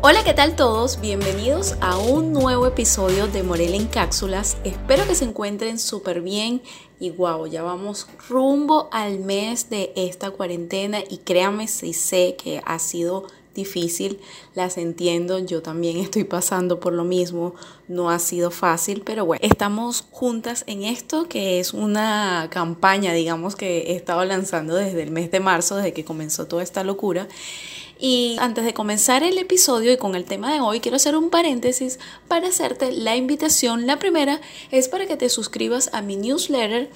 Hola, ¿qué tal todos? Bienvenidos a un nuevo episodio de Morel en Cápsulas. Espero que se encuentren súper bien y wow, ya vamos rumbo al mes de esta cuarentena y créanme si sé que ha sido difícil, las entiendo, yo también estoy pasando por lo mismo, no ha sido fácil, pero bueno, estamos juntas en esto que es una campaña, digamos, que he estado lanzando desde el mes de marzo, desde que comenzó toda esta locura. Y antes de comenzar el episodio y con el tema de hoy, quiero hacer un paréntesis para hacerte la invitación. La primera es para que te suscribas a mi newsletter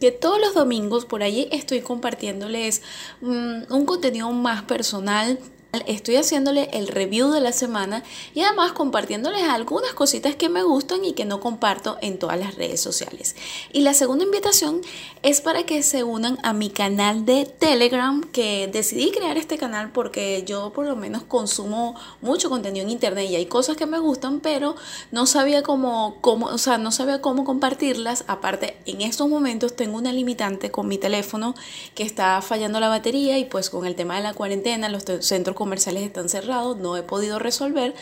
que todos los domingos por allí estoy compartiéndoles mm, un contenido más personal Estoy haciéndole el review de la semana y además compartiéndoles algunas cositas que me gustan y que no comparto en todas las redes sociales. Y la segunda invitación es para que se unan a mi canal de Telegram, que decidí crear este canal porque yo por lo menos consumo mucho contenido en internet y hay cosas que me gustan, pero no sabía cómo, cómo, o sea, no sabía cómo compartirlas. Aparte, en estos momentos tengo una limitante con mi teléfono que está fallando la batería y pues con el tema de la cuarentena, los centros comerciales están cerrados, no he podido resolver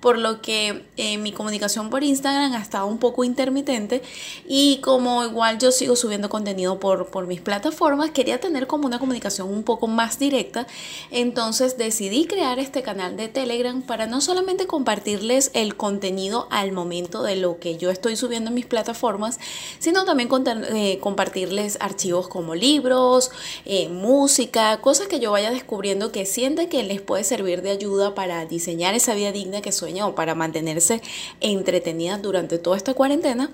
por lo que eh, mi comunicación por Instagram ha estado un poco intermitente y como igual yo sigo subiendo contenido por, por mis plataformas, quería tener como una comunicación un poco más directa, entonces decidí crear este canal de Telegram para no solamente compartirles el contenido al momento de lo que yo estoy subiendo en mis plataformas, sino también eh, compartirles archivos como libros, eh, música, cosas que yo vaya descubriendo que sienten que les puede servir de ayuda para diseñar esa vida digna que soy o para mantenerse entretenida durante toda esta cuarentena.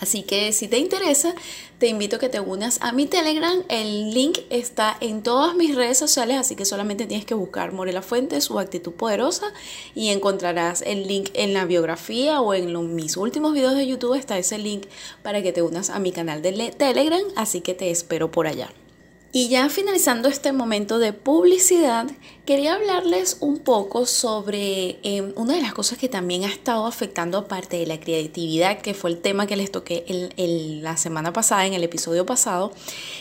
Así que si te interesa, te invito a que te unas a mi Telegram. El link está en todas mis redes sociales, así que solamente tienes que buscar Morela Fuentes o Actitud Poderosa y encontrarás el link en la biografía o en mis últimos videos de YouTube está ese link para que te unas a mi canal de Telegram, así que te espero por allá. Y ya finalizando este momento de publicidad, quería hablarles un poco sobre em, una de las cosas que también ha estado afectando aparte de la creatividad, que fue el tema que les toqué la semana pasada, en el episodio pasado,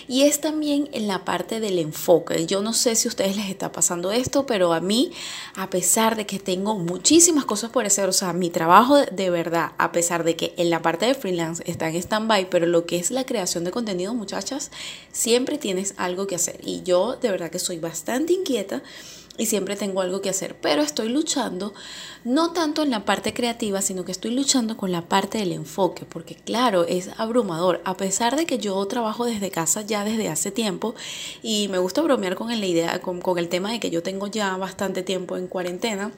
y es también en la parte del enfoque. Yo no sé si a ustedes les está pasando esto, pero a mí, a pesar de que tengo muchísimas cosas por hacer, o sea, mi trabajo de verdad, a pesar de que en la parte de freelance está en stand-by, pero lo que es la creación de contenido, muchachas, siempre tienes algo que hacer. Y yo de verdad que soy bastante inquieta y siempre tengo algo que hacer, pero estoy luchando no tanto en la parte creativa, sino que estoy luchando con la parte del enfoque, porque claro, es abrumador, a pesar de que yo trabajo desde casa ya desde hace tiempo y me gusta bromear con la idea, con, el tema de que yo tengo ya bastante tiempo en cuarentena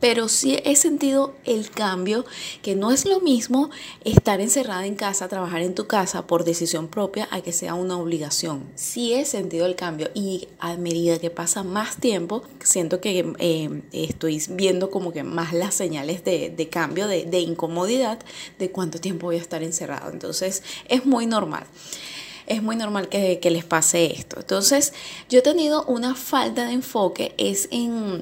pero sí he sentido el cambio, que no es lo mismo estar encerrada en casa, trabajar en tu casa por decisión propia, a que sea una obligación. Sí he sentido el cambio y a medida que pasa más tiempo, siento que eh, estoy viendo como que más las señales de, cambio, de, incomodidad, de cuánto tiempo voy a estar encerrado. Entonces es muy normal es muy normal que, que, les pase esto. Entonces, yo he tenido una falta de enfoque, es en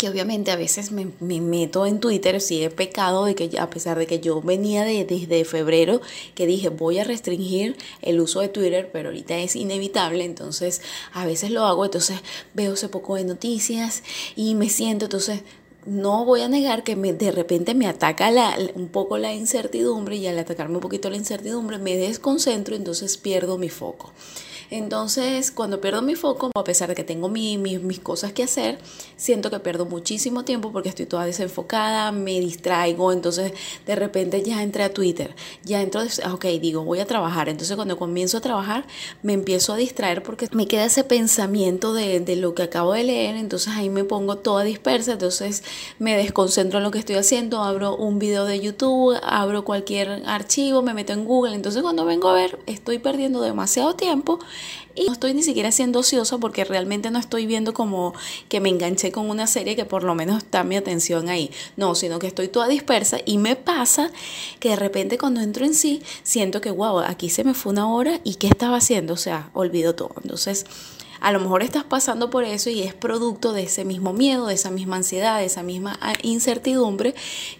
que obviamente a veces me, meto en Twitter, si he pecado de que a pesar de que yo venía de, desde febrero, que dije voy a restringir el uso de Twitter, pero ahorita es inevitable, entonces a veces lo hago, entonces veo ese poco de noticias y me siento, entonces no voy a negar que de repente me ataca un poco la incertidumbre y al atacarme un poquito la incertidumbre me desconcentro, entonces pierdo mi foco. Entonces, cuando pierdo mi foco, a pesar de que tengo mis cosas que hacer, siento que pierdo muchísimo tiempo porque estoy toda desenfocada, me distraigo, entonces de repente ya entré a Twitter, ya entro, ok, digo, voy a trabajar. Entonces, cuando comienzo a trabajar, me empiezo a distraer porque me queda ese pensamiento de, de lo que acabo de leer, entonces ahí me pongo toda dispersa, entonces me desconcentro en lo que estoy haciendo, abro un video de YouTube, abro cualquier archivo, me meto en Google, entonces cuando vengo a ver, estoy perdiendo demasiado tiempo y no estoy ni siquiera siendo ociosa porque realmente no estoy viendo como que me enganché con una serie que por lo menos está mi atención ahí. No, sino que estoy toda dispersa y me pasa que de repente cuando entro en sí siento que, wow, aquí se me fue una hora y ¿qué estaba haciendo? O sea, olvido todo. Entonces, a lo mejor estás pasando por eso y es producto de ese mismo miedo, de esa misma ansiedad, de esa misma ah, incertidumbre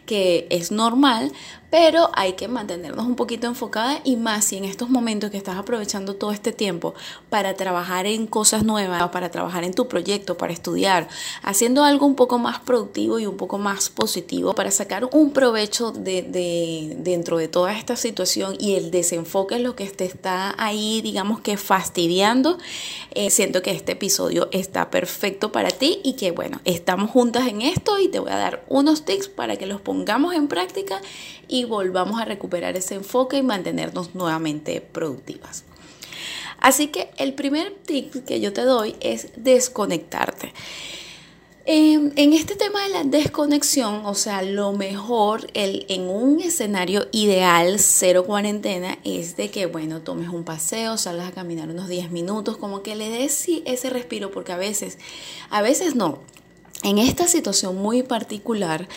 que es normal, pero hay que mantenernos un poquito enfocadas y más si en estos momentos que estás aprovechando todo este tiempo para trabajar en cosas nuevas, para trabajar en tu proyecto, para estudiar, haciendo algo un poco más productivo y un poco más positivo para sacar un provecho de, dentro de toda esta situación y el desenfoque es lo que te está ahí, digamos que fastidiando. Eh, siento que este episodio está perfecto para ti y que bueno, estamos juntas en esto y te voy a dar unos tips para que los pongamos en práctica y volvamos a recuperar ese enfoque y mantenernos nuevamente productivas. Así que el primer tip que yo te doy es desconectarte. Em, en este tema de la desconexión, o sea, lo mejor el, en un escenario ideal, cero cuarentena, es de que, bueno, tomes un paseo, salgas a caminar unos 10 minutos, como que le des ese respiro, porque a veces, a veces no, en esta situación muy particular,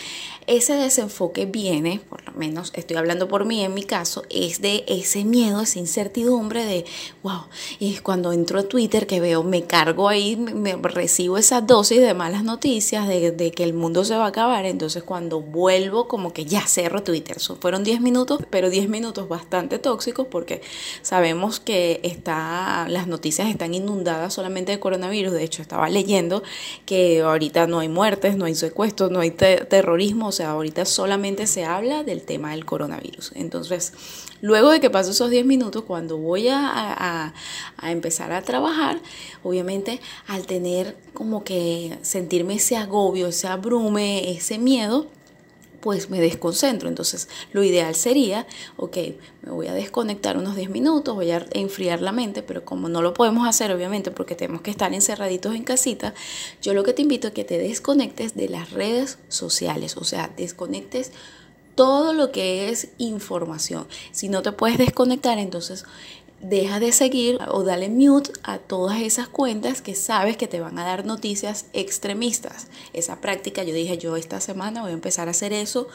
ese desenfoque viene, por menos estoy hablando por mí en mi caso, es de ese miedo, esa incertidumbre de, wow, y cuando entro a Twitter que veo, me cargo ahí, me, recibo esa dosis de malas noticias de, que el mundo se va a acabar, entonces cuando vuelvo como que ya cerro Twitter, so, fueron 10 minutos, pero 10 minutos bastante tóxicos porque sabemos que está, las noticias están inundadas solamente de coronavirus, de hecho estaba leyendo que ahorita no hay muertes, no hay secuestros, no hay terrorismo, o sea, ahorita solamente se habla del tema del coronavirus. Entonces, luego de que paso esos 10 minutos, cuando voy a, empezar a trabajar, obviamente al tener como que sentirme ese agobio, ese abrume, ese miedo, pues me desconcentro. Entonces, lo ideal sería, ok, me voy a desconectar unos 10 minutos, voy a enfriar la mente, pero como no lo podemos hacer, obviamente, porque tenemos que estar encerraditos en casita, yo lo que te invito es que te desconectes de las redes sociales, o sea, desconectes todo lo que es información. Si no te puedes desconectar, entonces deja de seguir o dale mute a todas esas cuentas que sabes que te van a dar noticias extremistas. Esa práctica, yo dije, yo esta semana voy a empezar a hacer eso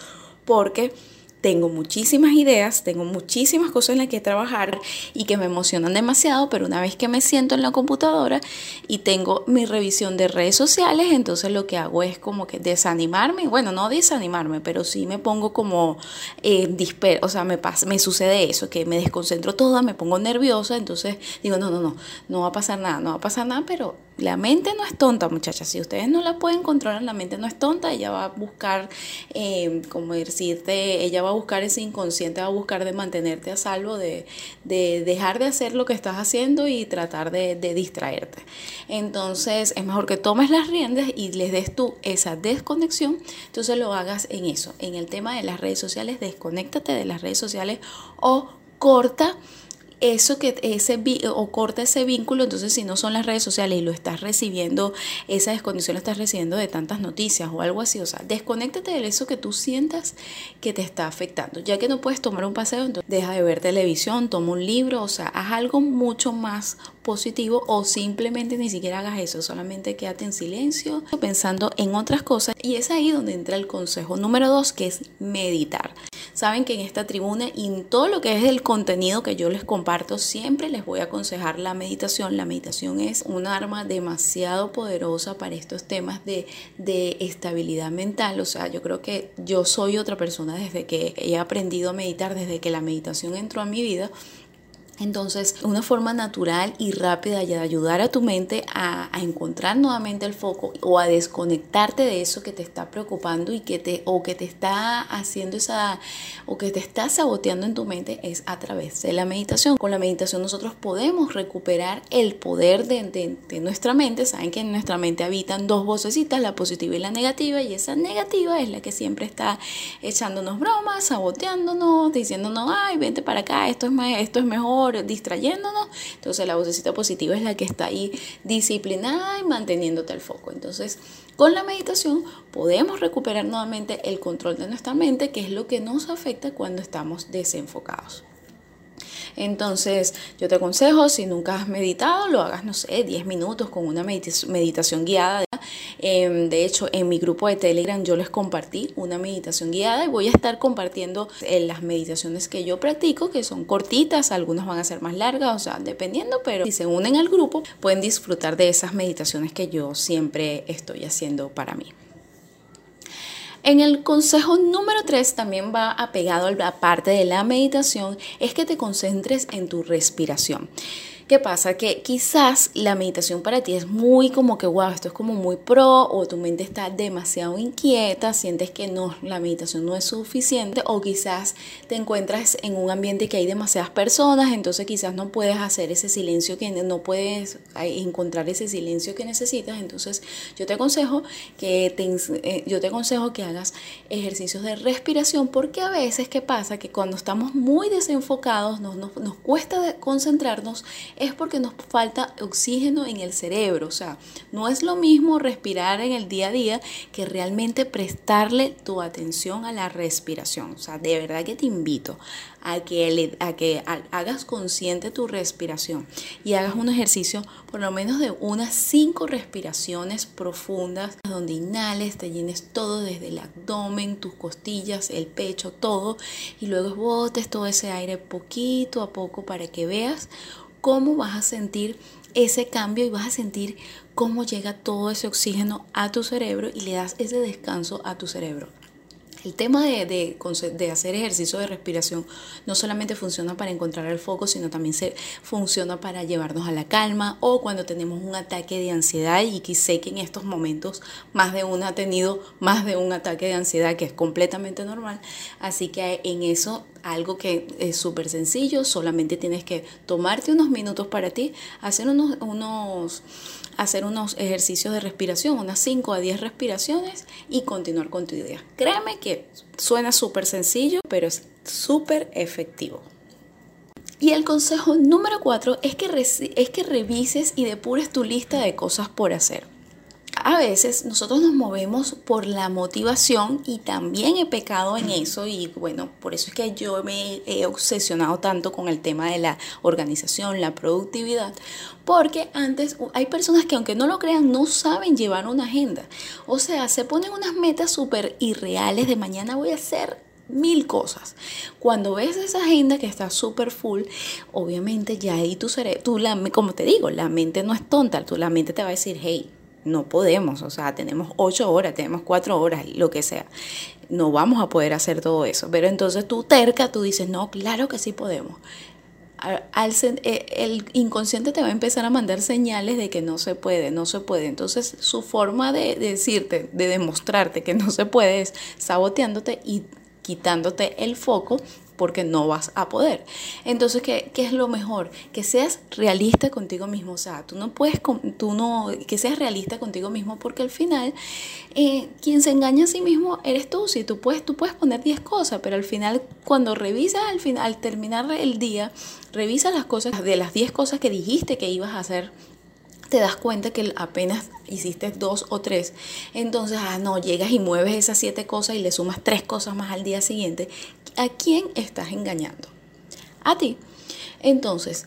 porque tengo muchísimas ideas, tengo muchísimas cosas en las que trabajar y que me emocionan demasiado, pero una vez que me siento en la computadora y tengo mi revisión de redes sociales, entonces lo que hago es como que desanimarme, bueno, no desanimarme, pero sí me pongo como eh, o sea, me, pasa, me sucede eso, que me desconcentro toda, me pongo nerviosa, entonces digo, no, no, no, no va a pasar nada, no va a pasar nada, pero la mente no es tonta, muchachas. Si ustedes no la pueden controlar, la mente no es tonta. Ella va a buscar, eh, como decirte, ella va a buscar ese inconsciente, va a buscar de mantenerte a salvo, de, dejar de hacer lo que estás haciendo y tratar de, de, distraerte. Entonces, es mejor que tomes las riendas y les des tú esa desconexión. Entonces, lo hagas en eso, en el tema de las redes sociales. Desconéctate de las redes sociales o corta eso que ese o corta ese vínculo, entonces si no son las redes sociales y lo estás recibiendo, esa desconexión lo estás recibiendo de tantas noticias o algo así, o sea, desconéctate de eso que tú sientas que te está afectando. Ya que no puedes tomar un paseo, entonces deja de ver televisión, toma un libro, o sea, haz algo mucho más positivo o simplemente ni siquiera hagas eso, solamente quédate en silencio pensando en otras cosas y es ahí donde entra el consejo número dos que es meditar. Saben que en esta tribuna y en todo lo que es el contenido que yo les comparto siempre les voy a aconsejar la meditación. La meditación es un arma demasiado poderosa para estos temas de, de estabilidad mental. O sea, yo creo que yo soy otra persona desde que he aprendido a meditar, desde que la meditación entró a mi vida entonces, una forma natural y rápida de ayudar a tu mente a, encontrar nuevamente el foco o a desconectarte de eso que te está preocupando y que te o que te está haciendo esa o que te está saboteando en tu mente es a través de la meditación. Con la meditación nosotros podemos recuperar el poder de, nuestra mente. Saben que en nuestra mente habitan dos vocecitas, la positiva y la negativa, y esa negativa es la que siempre está echándonos bromas, saboteándonos, diciéndonos, ay, vente para acá, esto es, esto es mejor distrayéndonos. Entonces la vocecita positiva es la que está ahí disciplinada y manteniéndote el foco. Entonces con la meditación podemos recuperar nuevamente el control de nuestra mente, que es lo que nos afecta cuando estamos desenfocados. Entonces, yo te aconsejo, si nunca has meditado, lo hagas, no sé, 10 minutos con una meditación guiada. Em, de hecho, en mi grupo de Telegram yo les compartí una meditación guiada y voy a estar compartiendo eh, las meditaciones que yo practico, que son cortitas, algunas van a ser más largas, o sea, dependiendo, pero si se unen al grupo, pueden disfrutar de esas meditaciones que yo siempre estoy haciendo para mí. En el consejo número 3 también va apegado a la parte de la meditación, es que te concentres en tu respiración. ¿Qué pasa? Que quizás la meditación para ti es muy como que, wow, esto es como muy pro o tu mente está demasiado inquieta, sientes que no, la meditación no es suficiente o quizás te encuentras en un ambiente que hay demasiadas personas, entonces quizás no puedes hacer ese silencio que no puedes encontrar ese silencio que necesitas, entonces yo te aconsejo que te, eh, yo te aconsejo que hagas ejercicios de respiración porque a veces qué pasa que cuando estamos muy desenfocados nos, nos, nos cuesta concentrarnos es porque nos falta oxígeno en el cerebro. O sea, no es lo mismo respirar en el día a día que realmente prestarle tu atención a la respiración. O sea, de verdad que te invito a que, a que hagas consciente tu respiración y hagas un ejercicio por lo menos de unas cinco respiraciones profundas donde inhales, te llenes todo desde el abdomen, tus costillas, el pecho, todo y luego botes todo ese aire poquito a poco para que veas cómo vas a sentir ese cambio y vas a sentir cómo llega todo ese oxígeno a tu cerebro y le das ese descanso a tu cerebro. El tema de, de, hacer ejercicio de respiración no solamente funciona para encontrar el foco, sino también se, funciona para llevarnos a la calma o cuando tenemos un ataque de ansiedad y que sé que en estos momentos más de uno ha tenido más de un ataque de ansiedad que es completamente normal. Así que en eso algo que es súper sencillo, solamente tienes que tomarte unos minutos para ti, hacer unos, unos hacer unos ejercicios de respiración, unas 5 a 10 respiraciones y continuar con tu idea. Créeme que suena súper sencillo, pero es súper efectivo. Y el consejo número 4 es que, es que revises y depures tu lista de cosas por hacer a veces nosotros nos movemos por la motivación y también he pecado en eso y bueno, por eso es que yo me he obsesionado tanto con el tema de la organización, la productividad, porque antes hay personas que aunque no lo crean no saben llevar una agenda. O sea, se ponen unas metas súper irreales de mañana voy a hacer mil cosas. Cuando ves esa agenda que está súper full, obviamente ya ahí tu cerebro, tú la, como te digo, la mente no es tonta, tú la mente te va a decir, hey, no podemos, o sea, tenemos ocho horas, tenemos cuatro horas, lo que sea. No vamos a poder hacer todo eso. Pero entonces tú terca, tú dices, no, claro que sí podemos. Al, eh, el inconsciente te va a empezar a mandar señales de que no se puede, no se puede. Entonces su forma de decirte, de demostrarte que no se puede es saboteándote y quitándote el foco porque no vas a poder. Entonces, ¿qué, es lo mejor? Que seas realista contigo mismo. O sea, tú no puedes, tú no, que seas realista contigo mismo porque al final, eh, quien se engaña a sí mismo eres tú. Si tú puedes, tú puedes poner 10 cosas, pero al final, cuando revisas al final, al terminar el día, revisa las cosas de las 10 cosas que dijiste que ibas a hacer te das cuenta que apenas hiciste dos o tres. Entonces, ah, no, llegas y mueves esas siete cosas y le sumas tres cosas más al día siguiente. ¿A quién estás engañando? A ti. Entonces,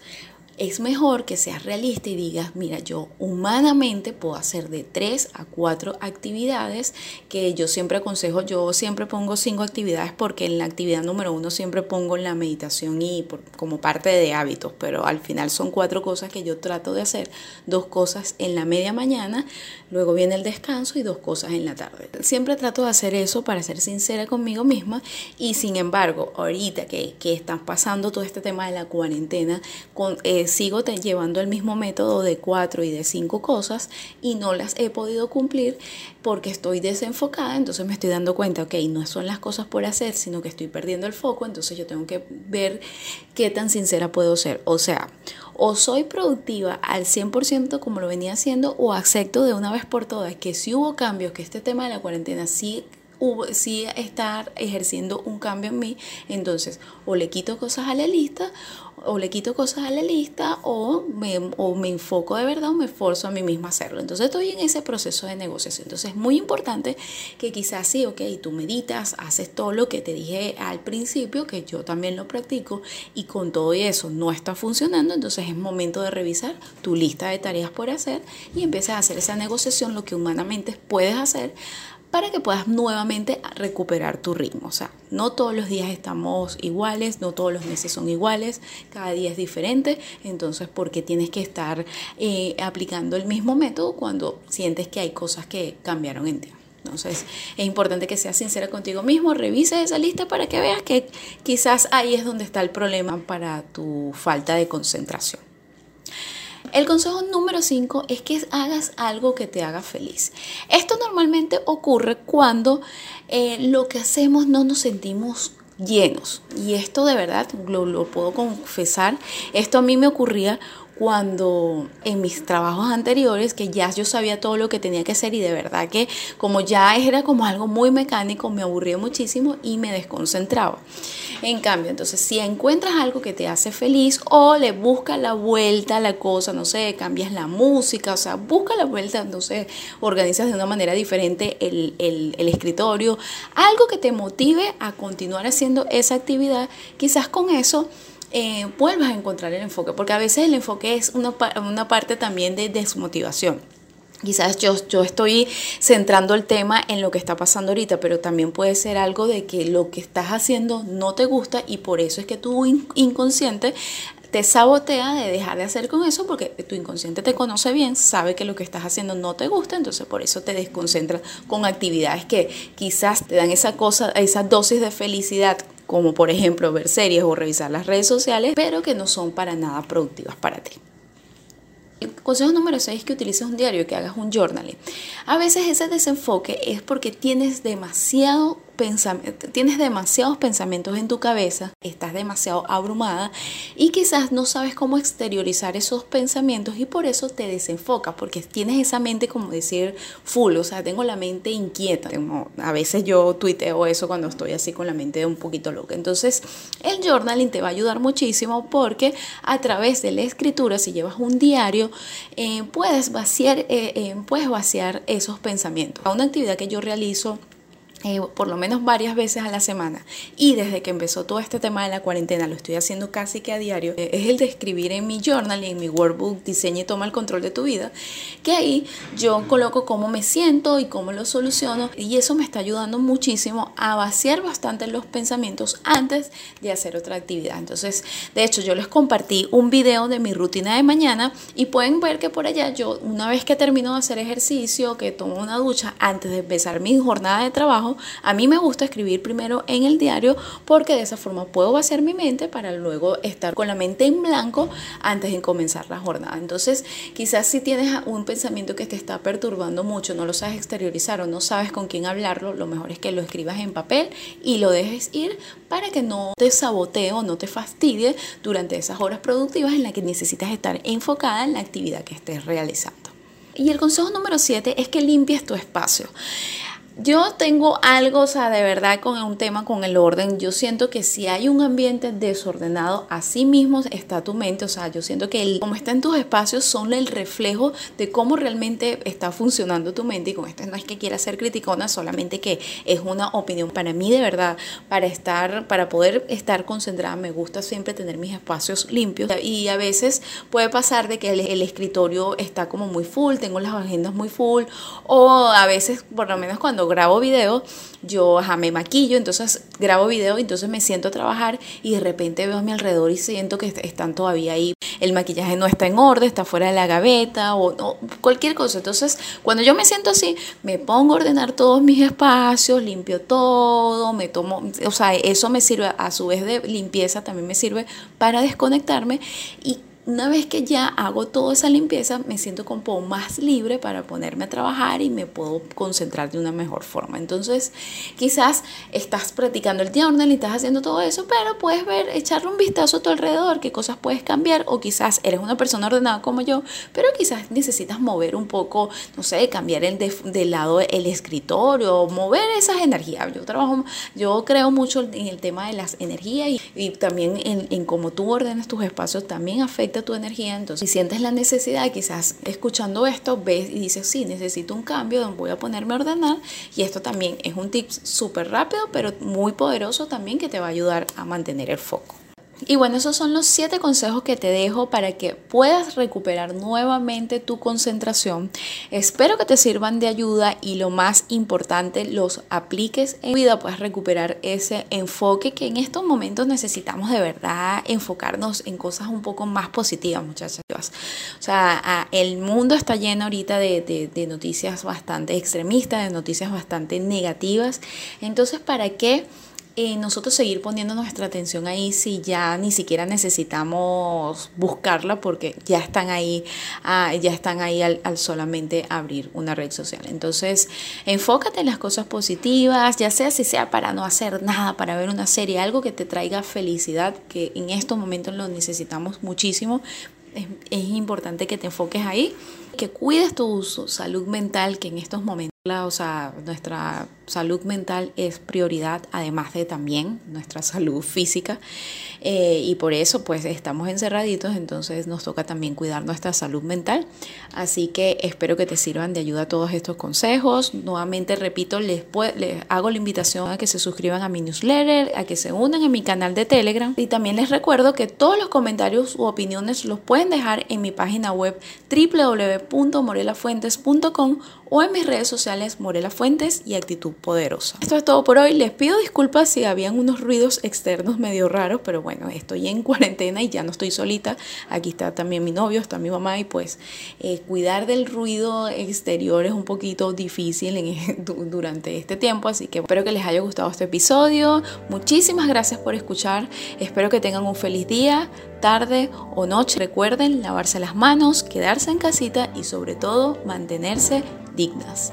es mejor que seas realista y digas, mira, yo humanamente puedo hacer de tres a cuatro actividades que yo siempre aconsejo, yo siempre pongo cinco actividades porque en la actividad número uno siempre pongo la meditación y como parte de hábitos, pero al final son cuatro cosas que yo trato de hacer, dos cosas en la media mañana, luego viene el descanso y dos cosas en la tarde. Siempre trato de hacer eso para ser sincera conmigo misma y sin embargo, ahorita que, que están pasando todo este tema de la cuarentena, con... Eh, sigo llevando el mismo método de cuatro y de cinco cosas y no las he podido cumplir porque estoy desenfocada, entonces me estoy dando cuenta, ok, no son las cosas por hacer, sino que estoy perdiendo el foco, entonces yo tengo que ver qué tan sincera puedo ser. O sea, o soy productiva al 100% como lo venía haciendo o acepto de una vez por todas que si hubo cambios, que este tema de la cuarentena sí hubo, sí estar ejerciendo un cambio en mí, entonces o le quito cosas a la lista o le quito cosas a la lista o me, o me enfoco de verdad o me esfuerzo a mí misma a hacerlo. Entonces estoy en ese proceso de negociación. Entonces es muy importante que quizás sí, ok, tú meditas, haces todo lo que te dije al principio, que yo también lo practico y con todo eso no está funcionando, entonces es momento de revisar tu lista de tareas por hacer y empiezas a hacer esa negociación, lo que humanamente puedes hacer para que puedas nuevamente recuperar tu ritmo. O sea, no todos los días estamos iguales, no todos los meses son iguales, cada día es diferente, entonces ¿por qué tienes que estar eh, aplicando el mismo método cuando sientes que hay cosas que cambiaron en ti. Entonces es importante que seas sincera contigo mismo, revises esa lista para que veas que quizás ahí es donde está el problema para tu falta de concentración. El consejo número 5 es que hagas algo que te haga feliz. Esto normalmente ocurre cuando eh, lo que hacemos no nos sentimos llenos. Y esto de verdad, lo, lo puedo confesar, esto a mí me ocurría cuando en mis trabajos anteriores, que ya yo sabía todo lo que tenía que hacer y de verdad que como ya era como algo muy mecánico, me aburría muchísimo y me desconcentraba. En cambio, entonces si encuentras algo que te hace feliz o le buscas la vuelta a la cosa, no sé, cambias la música, o sea, busca la vuelta, no sé, organizas de una manera diferente el, el, el escritorio, algo que te motive a continuar haciendo esa actividad, quizás con eso eh, vuelvas a encontrar el enfoque, porque a veces el enfoque es una, una parte también de desmotivación. Quizás yo, yo estoy centrando el tema en lo que está pasando ahorita, pero también puede ser algo de que lo que estás haciendo no te gusta y por eso es que tu inconsciente te sabotea de dejar de hacer con eso porque tu inconsciente te conoce bien, sabe que lo que estás haciendo no te gusta, entonces por eso te desconcentras con actividades que quizás te dan esa cosa, esa dosis de felicidad como por ejemplo ver series o revisar las redes sociales, pero que no son para nada productivas para ti. El consejo número 6 es que utilices un diario, que hagas un journaling. A veces ese desenfoque es porque tienes demasiado tienes demasiados pensamientos en tu cabeza, estás demasiado abrumada y quizás no sabes cómo exteriorizar esos pensamientos y por eso te desenfocas, porque tienes esa mente como decir full, o sea, tengo la mente inquieta. a veces yo tuiteo eso cuando estoy así con la mente un poquito loca. Entonces, el journaling te va a ayudar muchísimo porque a través de la escritura, si llevas un diario, eh, puedes, vaciar, eh, eh, puedes vaciar esos pensamientos. Una actividad que yo realizo eh, por lo menos varias veces a la semana. Y desde que empezó todo este tema de la cuarentena lo estoy haciendo casi que a diario eh, es el de escribir en mi journal y en mi workbook diseña y toma el control de tu vida que ahí yo coloco cómo me siento y cómo lo soluciono. Y eso me está ayudando muchísimo a vaciar bastante los pensamientos antes de hacer otra actividad. Entonces de hecho yo les compartí un video de mi rutina de mañana y pueden ver que por allá yo una vez que termino de hacer ejercicio que tomo una ducha antes de empezar mi jornada de trabajo a mí me gusta escribir primero en el diario porque de esa forma puedo vaciar mi mente para luego estar con la mente en blanco antes de comenzar la jornada. Entonces, quizás si tienes un pensamiento que te está perturbando mucho, no lo sabes exteriorizar o no sabes con quién hablarlo, lo mejor es que lo escribas en papel y lo dejes ir para que no te sabotee o no te fastidie durante esas horas productivas en las que necesitas estar enfocada en la actividad que estés realizando. Y el consejo número 7 es que limpies tu espacio. Yo tengo algo, o sea, de verdad con un tema con el orden. Yo siento que si hay un ambiente desordenado, así mismo está tu mente. O sea, yo siento que el, como está en tus espacios son el reflejo de cómo realmente está funcionando tu mente. Y con esto no es que quiera ser criticona, solamente que es una opinión para mí de verdad. Para estar, para poder estar concentrada, me gusta siempre tener mis espacios limpios. Y a veces puede pasar de que el, el escritorio está como muy full, tengo las agendas muy full. O a veces, por lo menos cuando grabo video, yo me maquillo, entonces grabo video, entonces me siento a trabajar y de repente veo a mi alrededor y siento que están todavía ahí. El maquillaje no está en orden, está fuera de la gaveta o, cualquier cosa. Entonces, cuando yo me siento así, me pongo a ordenar todos mis espacios, limpio todo, me tomo, o sea, eso me sirve a su vez de limpieza, también me sirve para desconectarme y una vez que ya hago toda esa limpieza, me siento como más libre para ponerme a trabajar y me puedo concentrar de una mejor forma. Entonces, quizás estás practicando el journal y estás haciendo todo eso, pero puedes ver, echarle un vistazo a tu alrededor, qué cosas puedes cambiar, o quizás eres una persona ordenada como yo, pero quizás necesitas mover un poco, no sé, cambiar el de, lado el escritorio, mover esas energías. Yo trabajo, yo creo mucho en el tema de las energías y, también en, en cómo tú ordenas tus espacios, también afecta tu energía, entonces si sientes la necesidad, quizás escuchando esto, ves y dices, sí, necesito un cambio, voy a ponerme a ordenar y esto también es un tip súper rápido, pero muy poderoso también que te va a ayudar a mantener el foco. Y bueno, esos son los siete consejos que te dejo para que puedas recuperar nuevamente tu concentración. Espero que te sirvan de ayuda y lo más importante, los apliques en vida, puedas recuperar ese enfoque que en estos momentos necesitamos de verdad enfocarnos en cosas un poco más positivas, muchachas. O sea, el mundo está lleno ahorita de, de noticias bastante extremistas, de noticias bastante negativas. Entonces, ¿para qué? Eh, nosotros seguir poniendo nuestra atención ahí si ya ni siquiera necesitamos buscarla porque ya están ahí, ah, ya están ahí al, solamente abrir una red social. Entonces, enfócate en las cosas positivas, ya sea si sea para no hacer nada, para ver una serie, algo que te traiga felicidad, que en estos momentos lo necesitamos muchísimo. Es, es importante que te enfoques ahí, que cuides tu salud mental, que en estos momentos o sea, nuestra salud mental es prioridad, además de también nuestra salud física. Eh, y por eso, pues, estamos encerraditos, entonces nos toca también cuidar nuestra salud mental. Así que espero que te sirvan de ayuda todos estos consejos. Nuevamente, repito, les, les hago la invitación a que se suscriban a mi newsletter, a que se unan a mi canal de Telegram. Y también les recuerdo que todos los comentarios u opiniones los pueden dejar en mi página web www.morelafuentes.com o en mis redes sociales Morela Fuentes y Actitud Poderosa. Esto es todo por hoy. Les pido disculpas si habían unos ruidos externos medio raros, pero bueno, estoy en cuarentena y ya no estoy solita. Aquí está también mi novio, está mi mamá y pues eh, cuidar del ruido exterior es un poquito difícil en, durante este tiempo, así que espero que les haya gustado este episodio. Muchísimas gracias por escuchar. Espero que tengan un feliz día tarde o noche. Recuerden lavarse las manos, quedarse en casita y sobre todo mantenerse dignas.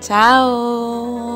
Chao.